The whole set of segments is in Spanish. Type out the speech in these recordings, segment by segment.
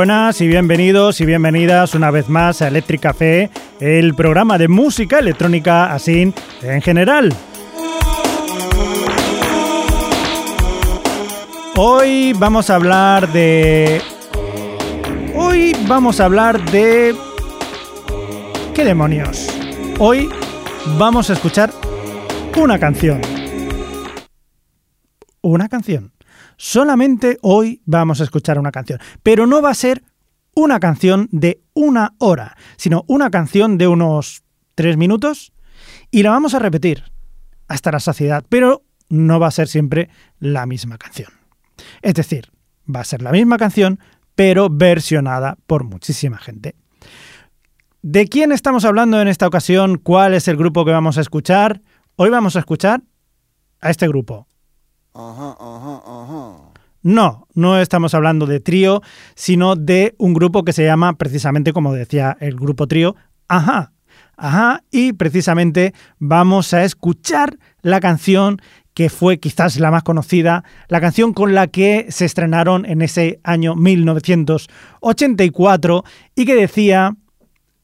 Buenas y bienvenidos y bienvenidas una vez más a Electric Café, el programa de música electrónica así en general. Hoy vamos a hablar de... Hoy vamos a hablar de... ¿Qué demonios? Hoy vamos a escuchar una canción. Una canción. Solamente hoy vamos a escuchar una canción. Pero no va a ser una canción de una hora, sino una canción de unos tres minutos y la vamos a repetir hasta la saciedad, pero no va a ser siempre la misma canción. Es decir, va a ser la misma canción, pero versionada por muchísima gente. ¿De quién estamos hablando en esta ocasión? ¿Cuál es el grupo que vamos a escuchar? Hoy vamos a escuchar a este grupo, no, no estamos hablando de trío, sino de un grupo que se llama precisamente, como decía el grupo trío, Ajá. Ajá, y precisamente vamos a escuchar la canción que fue quizás la más conocida, la canción con la que se estrenaron en ese año 1984 y que decía,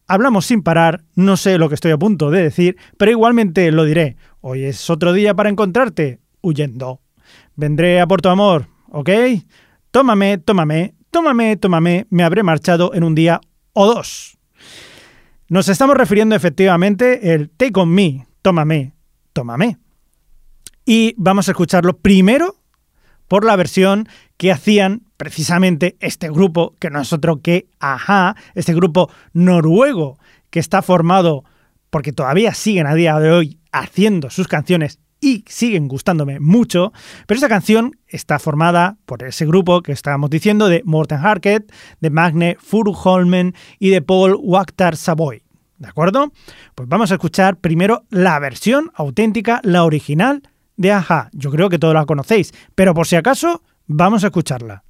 hablamos sin parar, no sé lo que estoy a punto de decir, pero igualmente lo diré, hoy es otro día para encontrarte, huyendo. Vendré a por tu amor, ¿ok? Tómame, tómame, tómame, tómame, me habré marchado en un día o dos. Nos estamos refiriendo efectivamente el Take on Me, tómame, tómame. Y vamos a escucharlo primero por la versión que hacían precisamente este grupo, que no es otro que Aja, este grupo noruego que está formado porque todavía siguen a día de hoy haciendo sus canciones y siguen gustándome mucho, pero esta canción está formada por ese grupo que estábamos diciendo de Morten Harket, de Magne Furuholmen y de Paul Wakhtar Savoy. ¿De acuerdo? Pues vamos a escuchar primero la versión auténtica, la original de Aja. Yo creo que todos la conocéis, pero por si acaso, vamos a escucharla.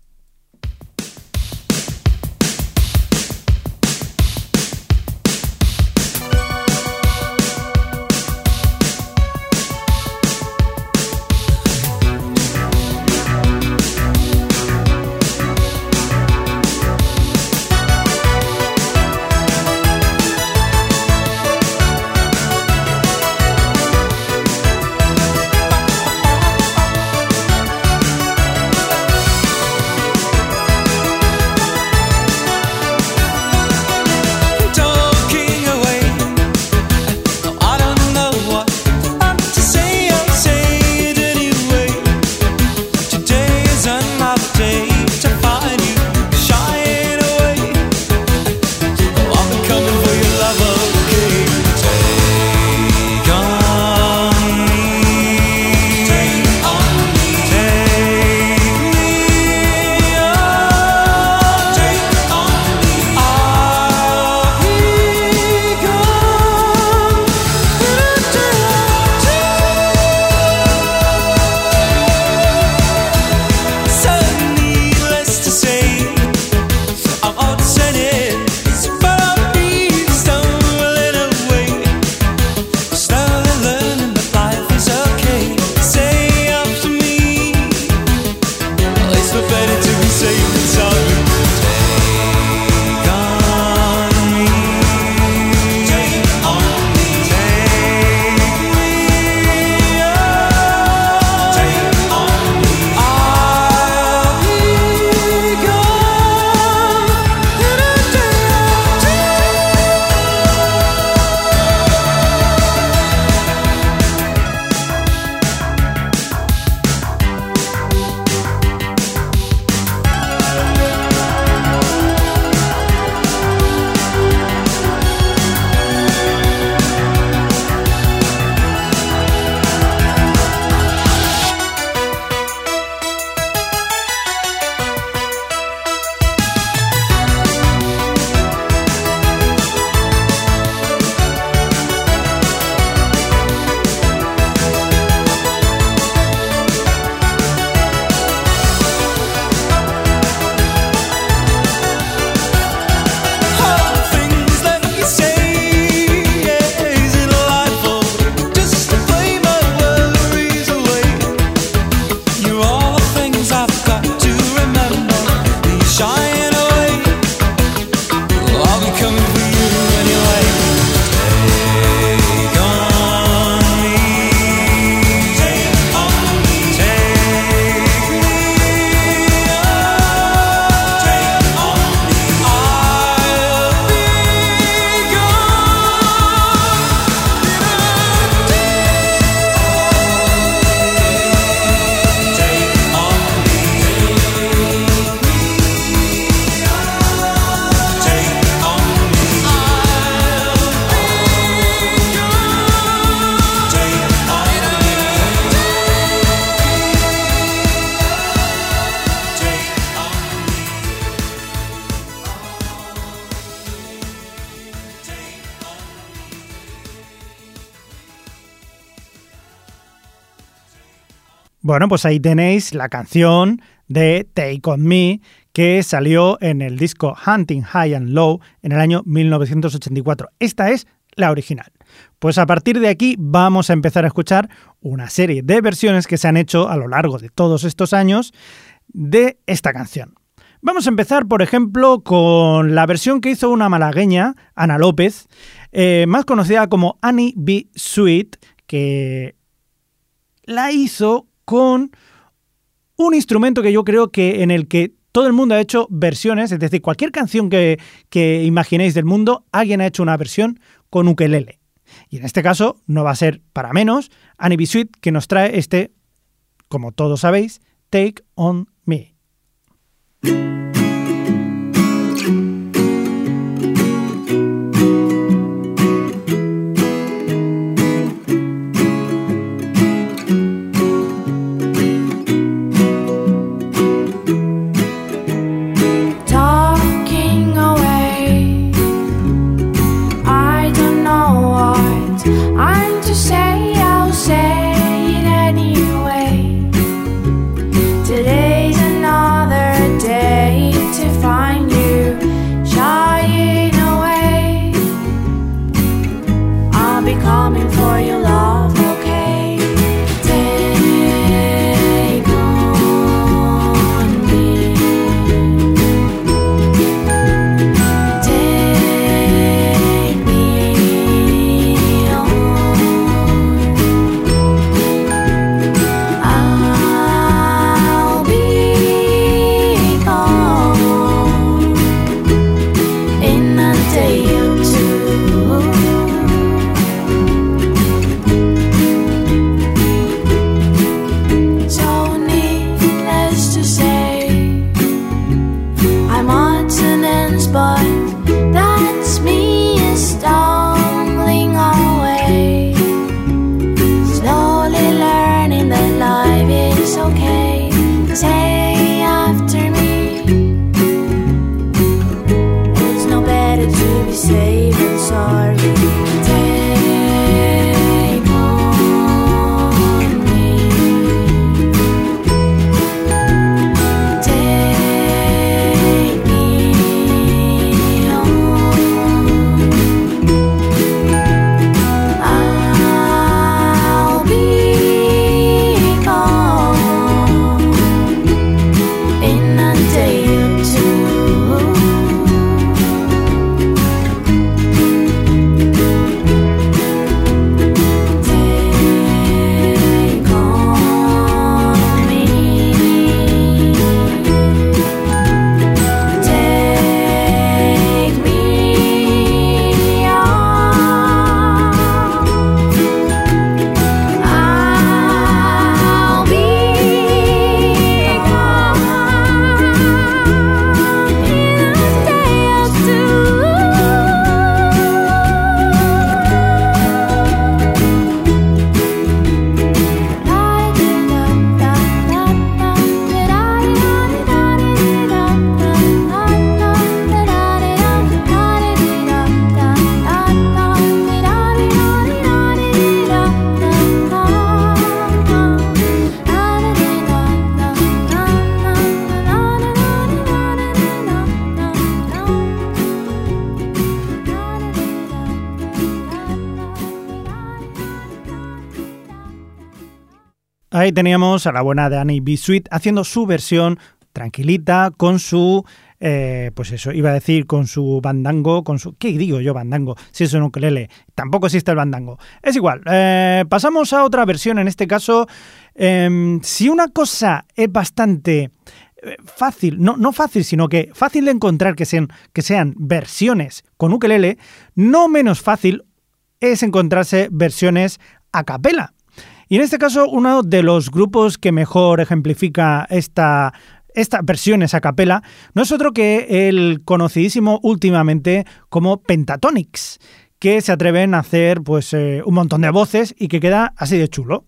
Bueno, pues ahí tenéis la canción de Take On Me que salió en el disco Hunting High and Low en el año 1984. Esta es la original. Pues a partir de aquí vamos a empezar a escuchar una serie de versiones que se han hecho a lo largo de todos estos años de esta canción. Vamos a empezar, por ejemplo, con la versión que hizo una malagueña, Ana López, eh, más conocida como Annie B. Sweet, que la hizo con un instrumento que yo creo que en el que todo el mundo ha hecho versiones, es decir, cualquier canción que, que imaginéis del mundo, alguien ha hecho una versión con ukelele. Y en este caso no va a ser para menos Annie B. Sweet que nos trae este, como todos sabéis, Take On Me. Teníamos a la buena de Annie B. Sweet haciendo su versión tranquilita con su eh, pues eso, iba a decir con su bandango, con su... ¿Qué digo yo bandango? Si es un ukelele, tampoco existe el bandango. Es igual, eh, pasamos a otra versión, en este caso, em, si una cosa es bastante eh, fácil, no, no fácil, sino que fácil de encontrar que sean, que sean versiones con ukelele, no menos fácil es encontrarse versiones a capela. Y en este caso, uno de los grupos que mejor ejemplifica esta esta versión a capela no es otro que el conocidísimo últimamente como Pentatonics, que se atreven a hacer pues eh, un montón de voces y que queda así de chulo.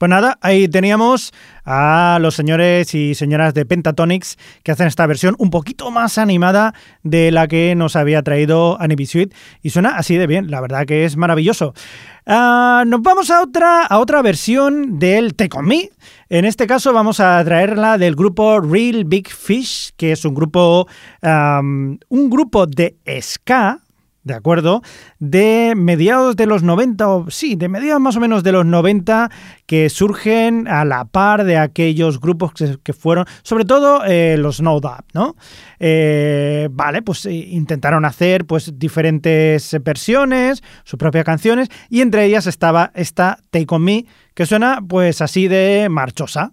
Pues nada, ahí teníamos a los señores y señoras de Pentatonics que hacen esta versión un poquito más animada de la que nos había traído Anibisuit y suena así de bien, la verdad que es maravilloso. Uh, nos vamos a otra, a otra versión del Take On Me. En este caso vamos a traerla del grupo Real Big Fish, que es un grupo, un grupo de ska, ¿de acuerdo? De mediados de los 90, o sí, de mediados más o menos de los 90, que surgen a la par de aquellos grupos que, fueron, sobre todo eh, los No ¿no? Eh, vale, pues eh, intentaron hacer pues diferentes versiones, sus propias canciones, y entre ellas estaba esta Take On Me, que suena pues así de marchosa.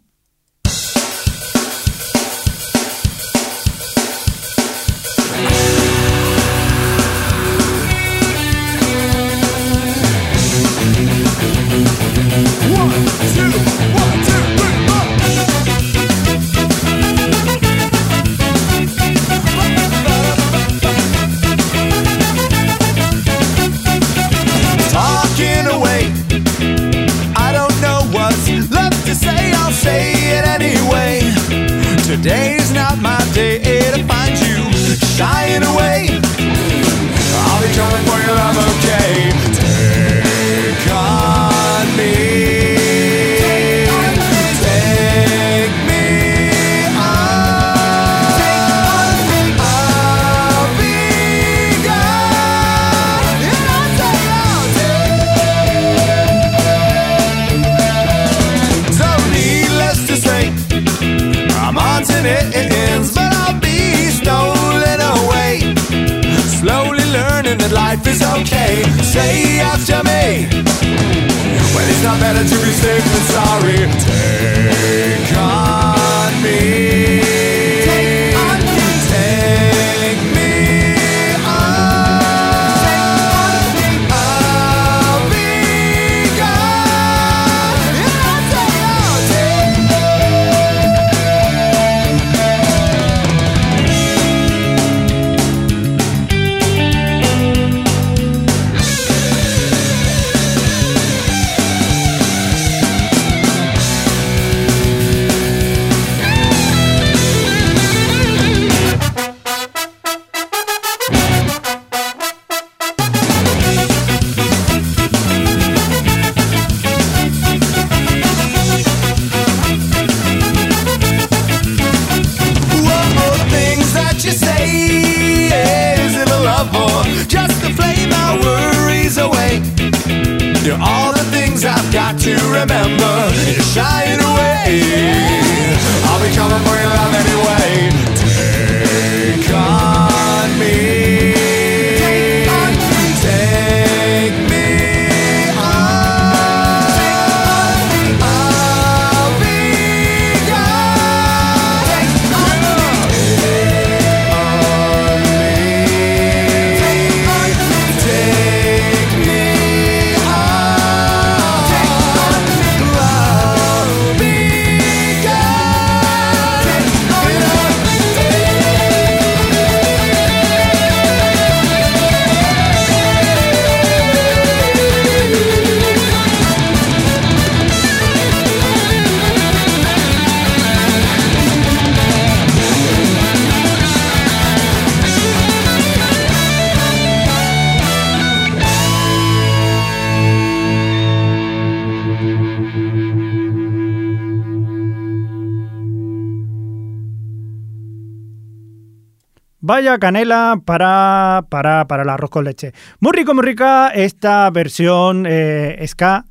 Vaya canela para, para, para el arroz con leche. Muy rico, muy rica esta versión eh, ska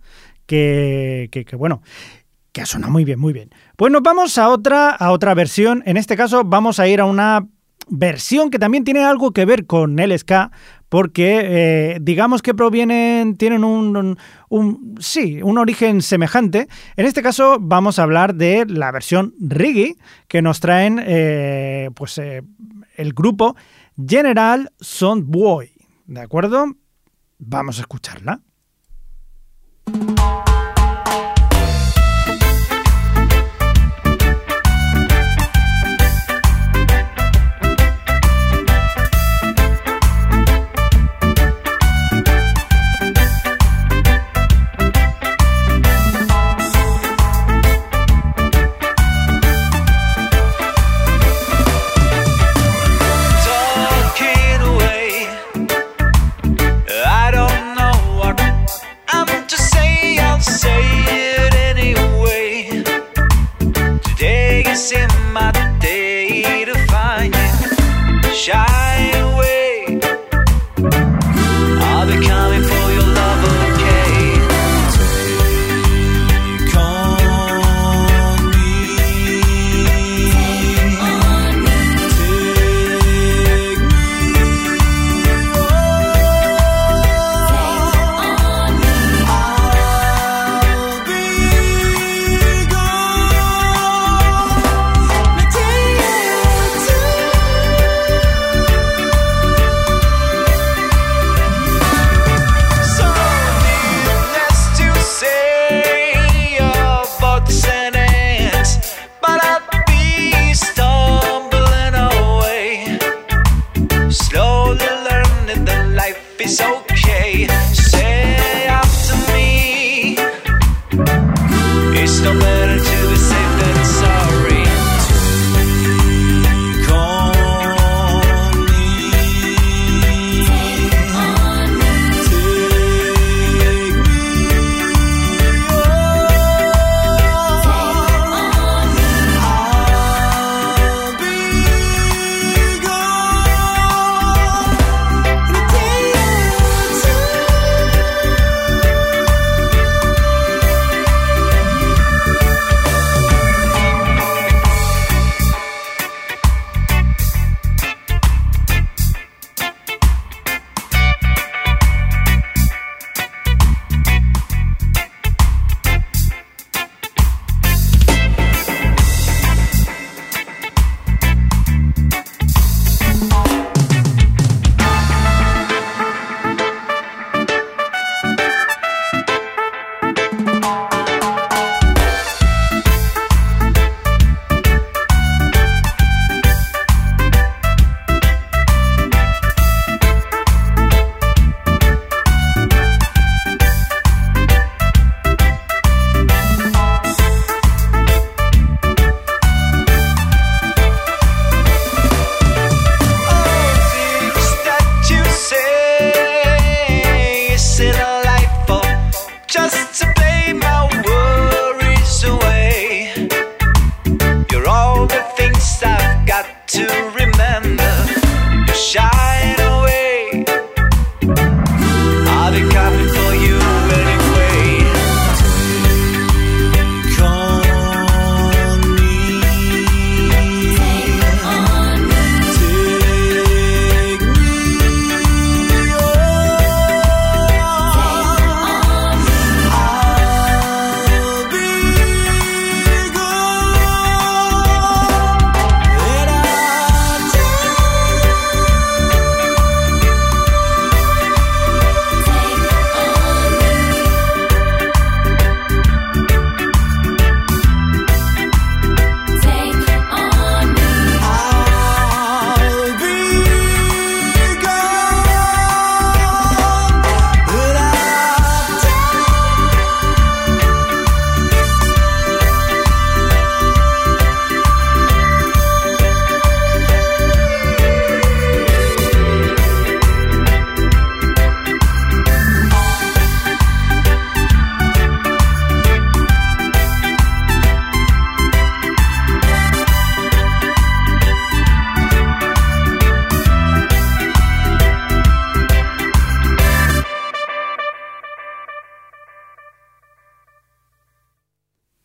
que, que, bueno, que ha muy bien, muy bien. Pues nos vamos a otra, a otra versión. En este caso vamos a ir a una versión que también tiene algo que ver con el ska, porque eh, digamos que provienen, tienen un, un, un, sí, un origen semejante. En este caso vamos a hablar de la versión reggae que nos traen eh, pues, eh, el grupo General Soundboy. ¿De acuerdo? Vamos a escucharla.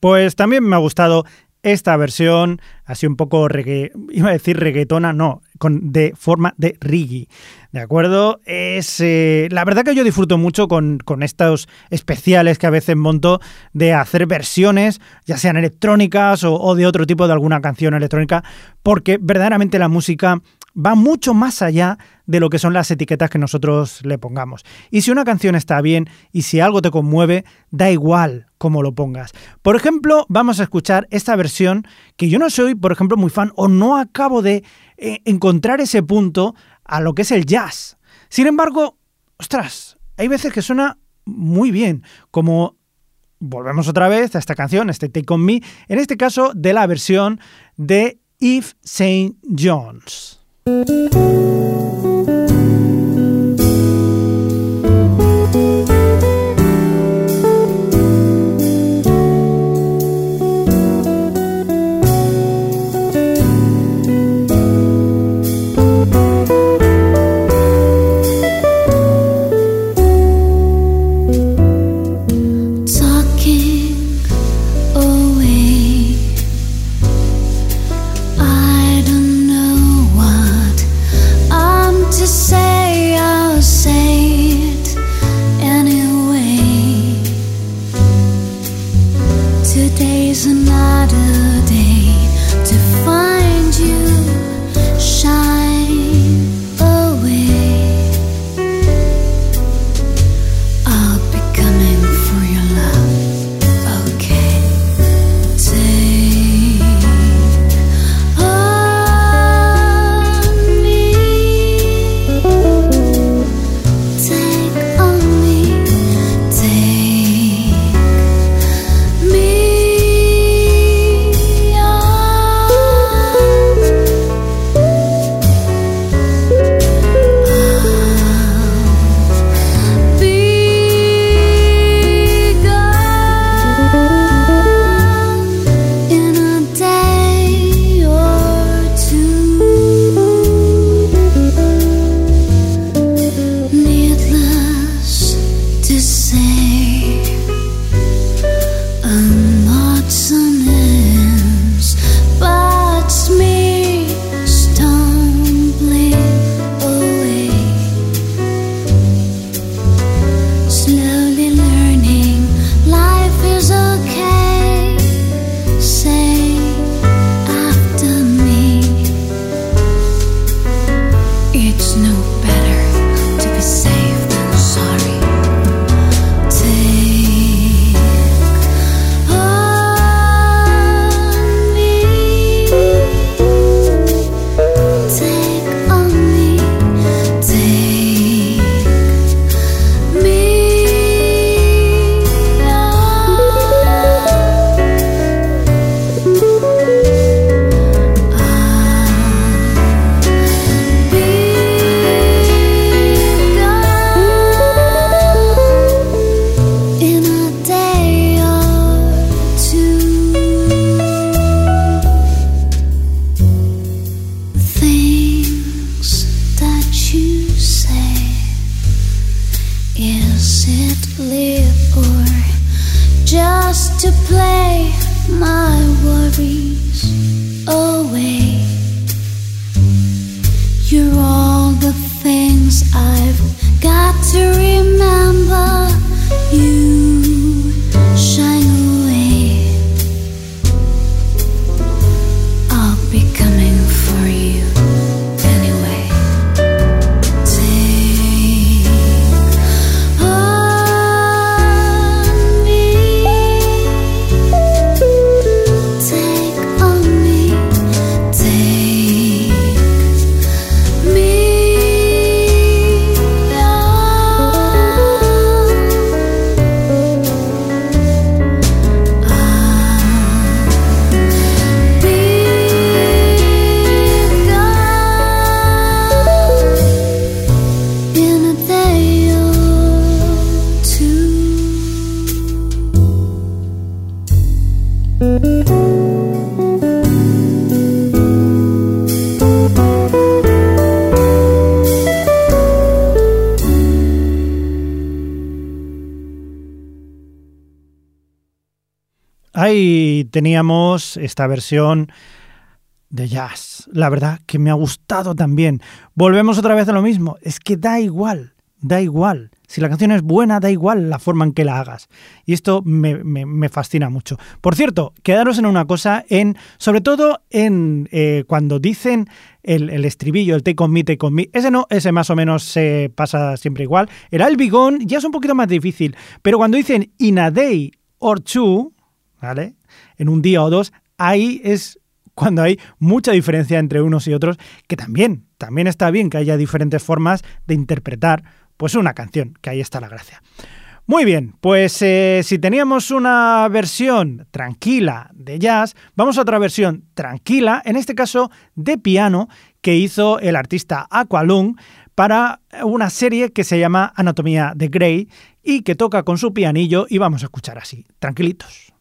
Pues también me ha gustado esta versión, así un poco iba a decir reggaetona, no, de forma de reggae. ¿De acuerdo? Es, eh, la verdad que yo disfruto mucho con, con, estos especiales que a veces monto de hacer versiones, ya sean electrónicas o de otro tipo de alguna canción electrónica, porque verdaderamente la música va mucho más allá de lo que son las etiquetas que nosotros le pongamos. Y si una canción está bien y si algo te conmueve, da igual cómo lo pongas. Por ejemplo, vamos a escuchar esta versión que yo no soy, por ejemplo, muy fan o no acabo de eh, encontrar ese punto a lo que es el jazz. Sin embargo, ostras, hay veces que suena muy bien, como volvemos otra vez a esta canción, este Take On Me, en este caso de la versión de Eve St. John's. Ahí teníamos esta versión de jazz. La verdad que me ha gustado también. Volvemos otra vez a lo mismo. Es que da igual, da igual. Si la canción es buena, da igual la forma en que la hagas. Y esto me, fascina mucho. Por cierto, quedaros en una cosa, en, sobre todo en eh, cuando dicen el, estribillo, el take on me, take on me. Ese no, ese más o menos se pasa siempre igual. El albigón ya es un poquito más difícil. Pero cuando dicen in a day or two, ¿vale? En un día o dos, ahí es cuando hay mucha diferencia entre unos y otros, que también, también está bien que haya diferentes formas de interpretar pues una canción, que ahí está la gracia. Muy bien, pues eh, si teníamos una versión tranquila de jazz, vamos a otra versión tranquila, en este caso de piano, que hizo el artista Aqualung para una serie que se llama Anatomía de Grey y que toca con su pianillo y vamos a escuchar así, tranquilitos.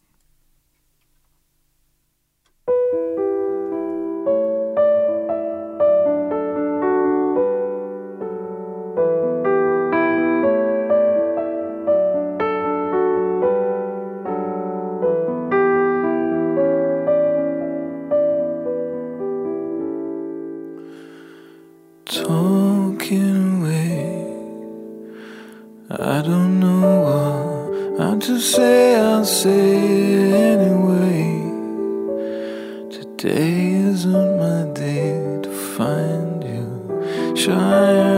I don't know what I'm to say, I'll say it anyway. Today isn't my day to find you. Shine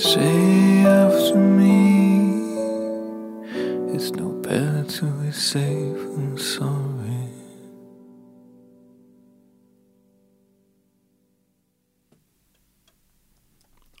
Say after me, it's no better to be safe than sorry.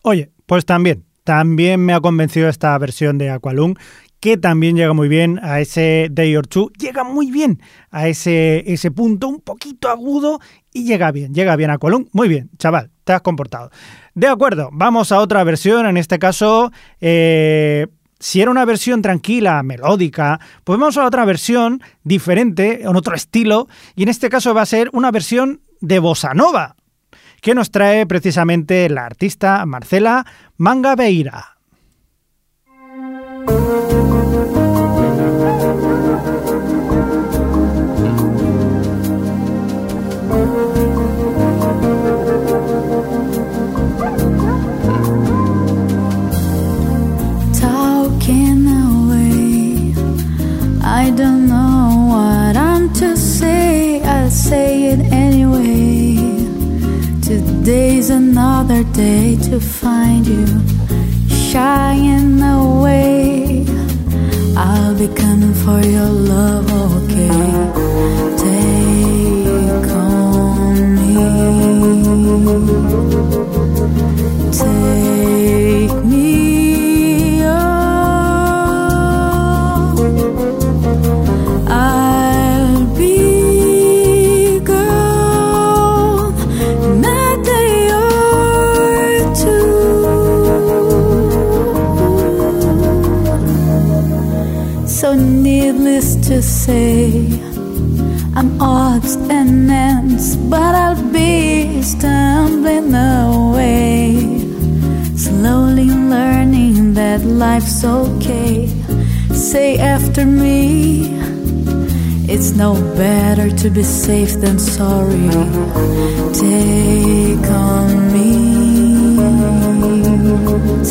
Oye, pues también, también me ha convencido esta versión de Aqualung, que también llega muy bien a ese Day or Two, llega muy bien a ese, ese punto un poquito agudo y llega bien, llega bien Aqualung. Muy bien, chaval, te has comportado. De acuerdo, vamos a otra versión, en este caso... eh, si era una versión tranquila, melódica, pues vamos a otra versión diferente, en otro estilo, y en este caso va a ser una versión de bossa nova, que nos trae precisamente la artista Marcela Mangabeira. Today's another day to find you shying away. I'll be coming for your love, okay? Take on me. Take that life's okay. Say after me, it's no better to be safe than sorry. Take on me.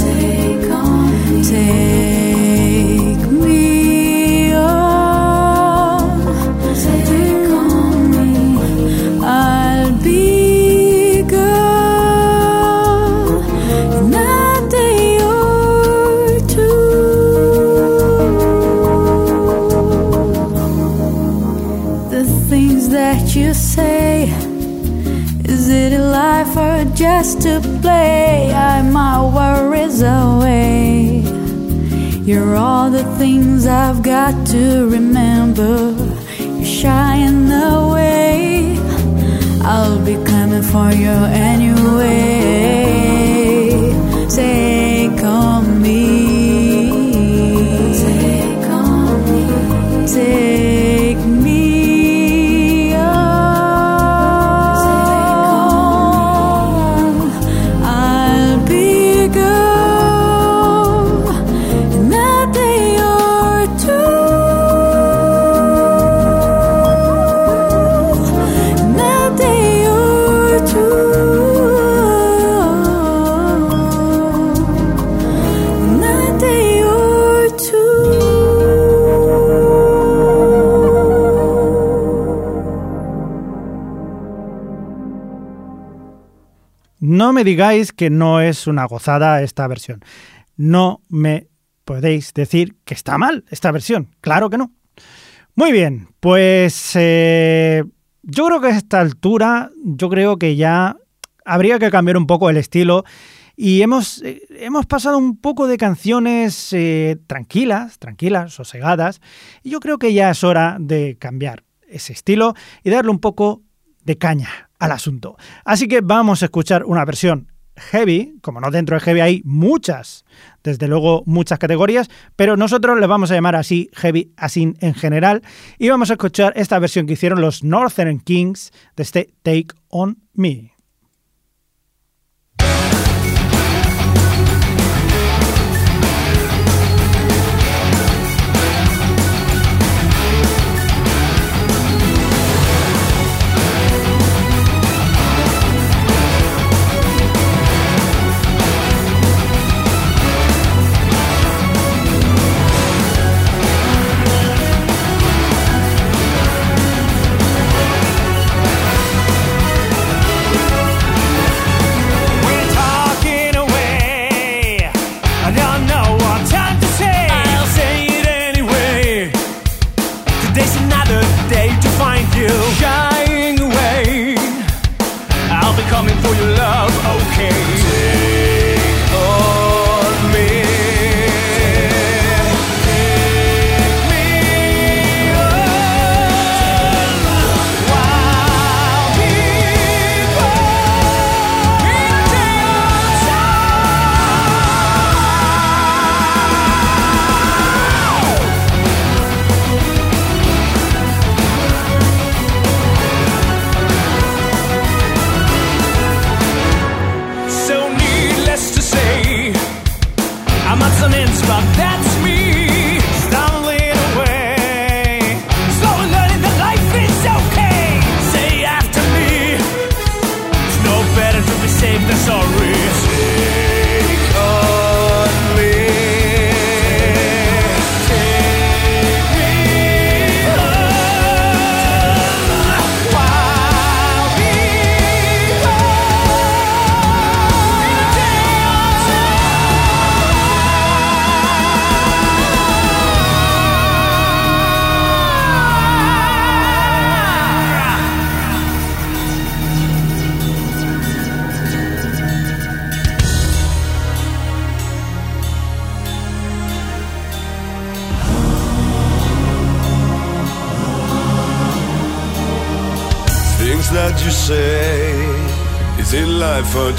Take on me. Take me just to play? I'm my worries away. You're all the things I've got to remember. You're shying away. I'll be coming for you anyway. Take No me digáis que no es una gozada esta versión. No me podéis decir que está mal esta versión. Claro que no. Muy bien, pues eh, yo creo que a esta altura, yo creo que ya habría que cambiar un poco el estilo y hemos, eh, hemos pasado un poco de canciones eh, tranquilas, tranquilas, sosegadas, y yo creo que ya es hora de cambiar ese estilo y darle un poco de caña al asunto. Así que vamos a escuchar una versión heavy, como no dentro de heavy hay muchas, desde luego muchas categorías, pero nosotros le vamos a llamar así heavy así en general y vamos a escuchar esta versión que hicieron los Northern Kings de este Take On Me.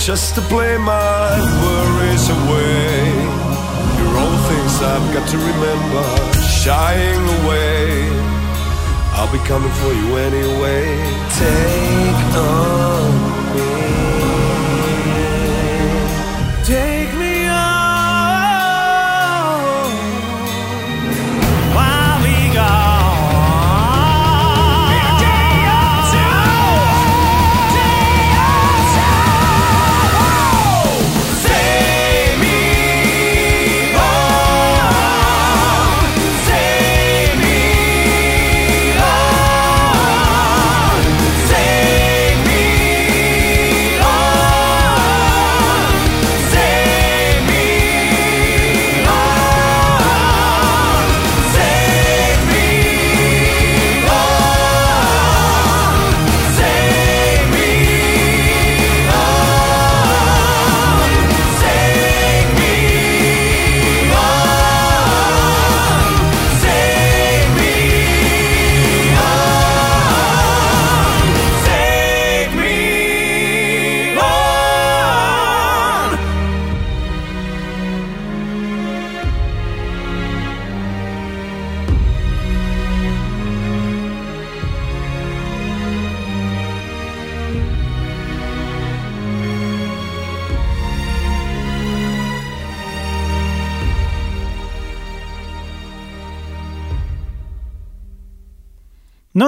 just a place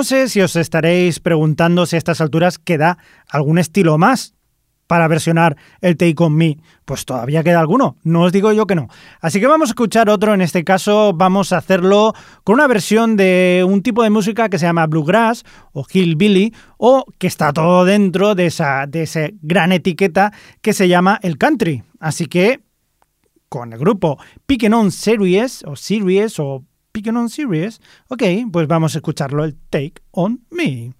No sé si os estaréis preguntando si a estas alturas queda algún estilo más para versionar el Take On Me. Pues todavía queda alguno, no os digo yo que no. Así que vamos a escuchar otro, en este caso vamos a hacerlo con una versión de un tipo de música que se llama Bluegrass o Hillbilly o que está todo dentro de esa, de esa gran etiqueta que se llama el country. Así que con el grupo Pickin' On Series o Series o Pickin' On Series, ok, pues vamos a escucharlo el Take On Me.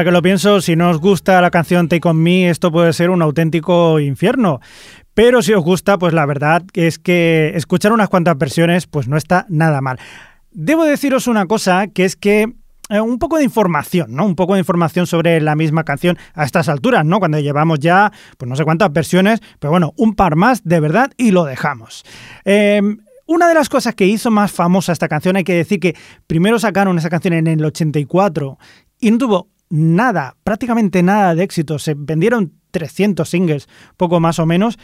Ahora que lo pienso, si no os gusta la canción Take On Me, esto puede ser un auténtico infierno. Pero si os gusta, pues la verdad es que escuchar unas cuantas versiones, pues no está nada mal. Debo deciros una cosa, que es que eh, un poco de información, ¿no? Un poco de información sobre la misma canción a estas alturas, ¿no? Cuando llevamos ya, pues no sé cuántas versiones, pero bueno, un par más de verdad y lo dejamos. Eh, una de las cosas que hizo más famosa esta canción, hay que decir que primero sacaron esa canción en el 84 y no tuvo nada, prácticamente nada de éxito. Se vendieron 300 singles, poco más o menos.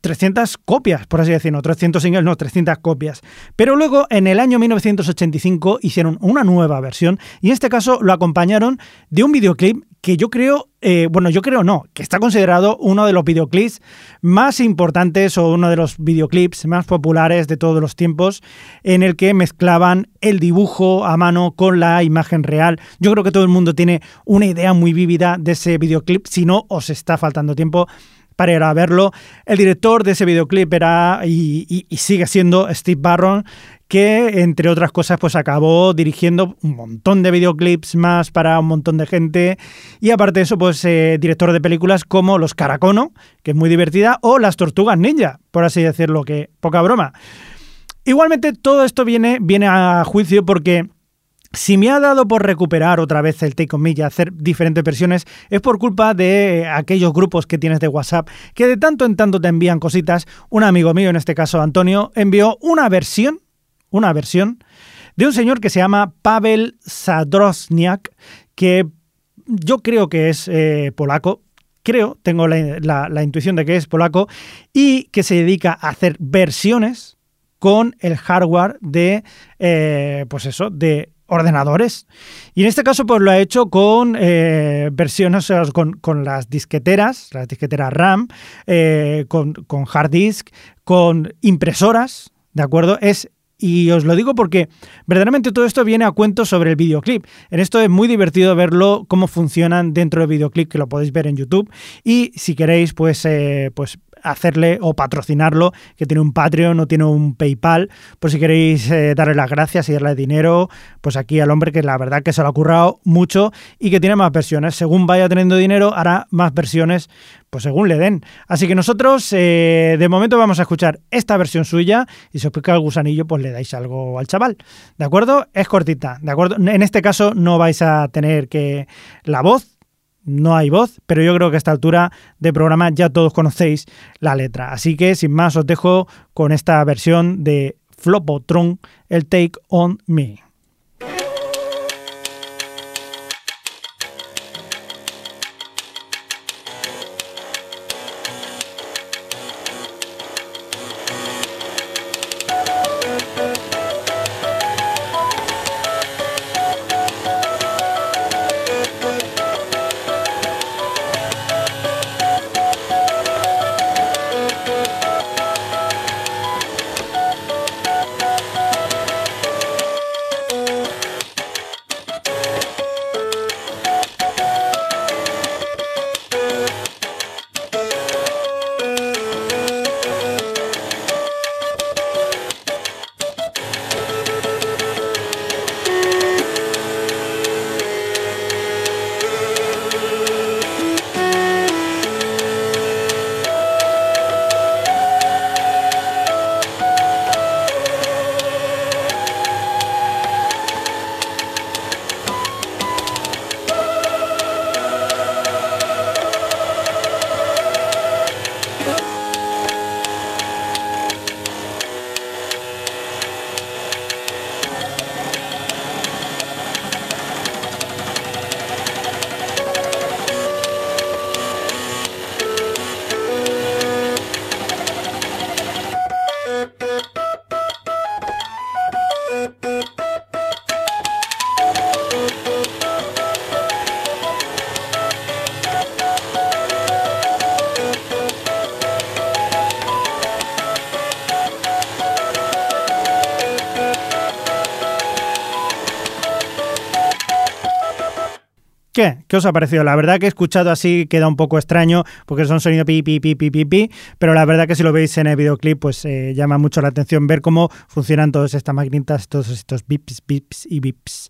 300 copias, por así decirlo, 300 singles, no, 300 copias. Pero luego, en el año 1985, hicieron una nueva versión y en este caso lo acompañaron de un videoclip que yo creo, eh, bueno, yo creo no, que está considerado uno de los videoclips más importantes o uno de los videoclips más populares de todos los tiempos, en el que mezclaban el dibujo a mano con la imagen real. Yo creo que todo el mundo tiene una idea muy vívida de ese videoclip, si no os está faltando tiempo para ir a verlo. El director de ese videoclip era y, sigue siendo Steve Barron, que entre otras cosas pues acabó dirigiendo un montón de videoclips más para un montón de gente y aparte de eso pues eh, director de películas como Los Caracono, que es muy divertida, o Las Tortugas Ninja, por así decirlo, que poca broma. Igualmente todo esto viene, viene a juicio porque si me ha dado por recuperar otra vez el Take On Me y hacer diferentes versiones, es por culpa de aquellos grupos que tienes de WhatsApp que de tanto en tanto te envían cositas. Un amigo mío, en este caso Antonio, envió una versión, una versión de un señor que se llama Pavel Sadrozniak, que yo creo que es eh, polaco, creo, tengo la, intuición de que es polaco, y que se dedica a hacer versiones con el hardware de, eh, pues eso, de ordenadores. Y en este caso, pues lo ha hecho con eh, versiones, con, con las disqueteras, las disqueteras RAM, eh, con, con hard disk, con impresoras, ¿de acuerdo? Es Y os lo digo porque verdaderamente todo esto viene a cuento sobre el videoclip. En esto es muy divertido verlo, cómo funcionan dentro del videoclip, que lo podéis ver en YouTube. Y si queréis, pues, eh, pues hacerle o patrocinarlo, que tiene un Patreon o tiene un PayPal, por si queréis eh, darle las gracias y darle dinero, pues aquí al hombre que la verdad que se lo ha currado mucho y que tiene más versiones. Según vaya teniendo dinero, hará más versiones, pues según le den. Así que nosotros eh, de momento vamos a escuchar esta versión suya y si os pica el gusanillo, pues le dais algo al chaval. ¿De acuerdo? Es cortita, ¿de acuerdo? En este caso no vais a tener que la voz no hay voz, pero yo creo que a esta altura de programa ya todos conocéis la letra. Así que sin más os dejo con esta versión de Flopotron, el Take on Me. ¿Qué? ¿Qué os ha parecido? La verdad que he escuchado así queda un poco extraño porque son pi, pi, pi, pi, pi, pero la verdad que si lo veis en el videoclip pues eh, llama mucho la atención ver cómo funcionan todas estas maquinitas, todos estos bips, bips y bips.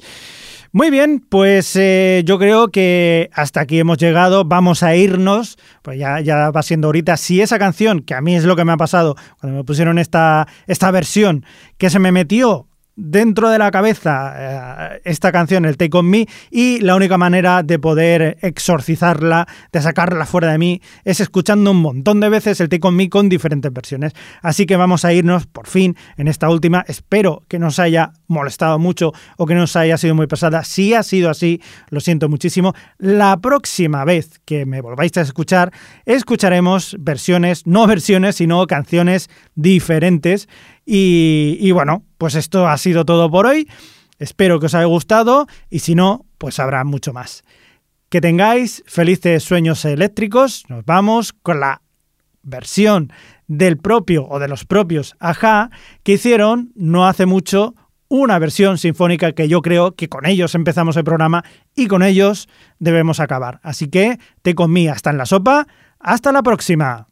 Muy bien, pues eh, yo creo que hasta aquí hemos llegado. Vamos a irnos, pues ya, ya va siendo ahorita. Si esa canción, que a mí es lo que me ha pasado cuando me pusieron esta, esta versión, que se me metió dentro de la cabeza eh, esta canción, el Take On Me, y la única manera de poder exorcizarla, de sacarla fuera de mí, es escuchando un montón de veces el Take On Me con diferentes versiones. Así que vamos a irnos por fin en esta última. Espero que no os haya molestado mucho o que no os haya sido muy pesada. Si ha sido así, lo siento muchísimo. La próxima vez que me volváis a escuchar, escucharemos versiones, no versiones, sino canciones diferentes. Y, bueno, pues esto ha sido todo por hoy. Espero que os haya gustado y si no, pues habrá mucho más. Que tengáis felices sueños eléctricos. Nos vamos con la versión del propio o de los propios Aja que hicieron no hace mucho una versión sinfónica que yo creo que con ellos empezamos el programa y con ellos debemos acabar. Así que te con mí hasta en la sopa. Hasta la próxima.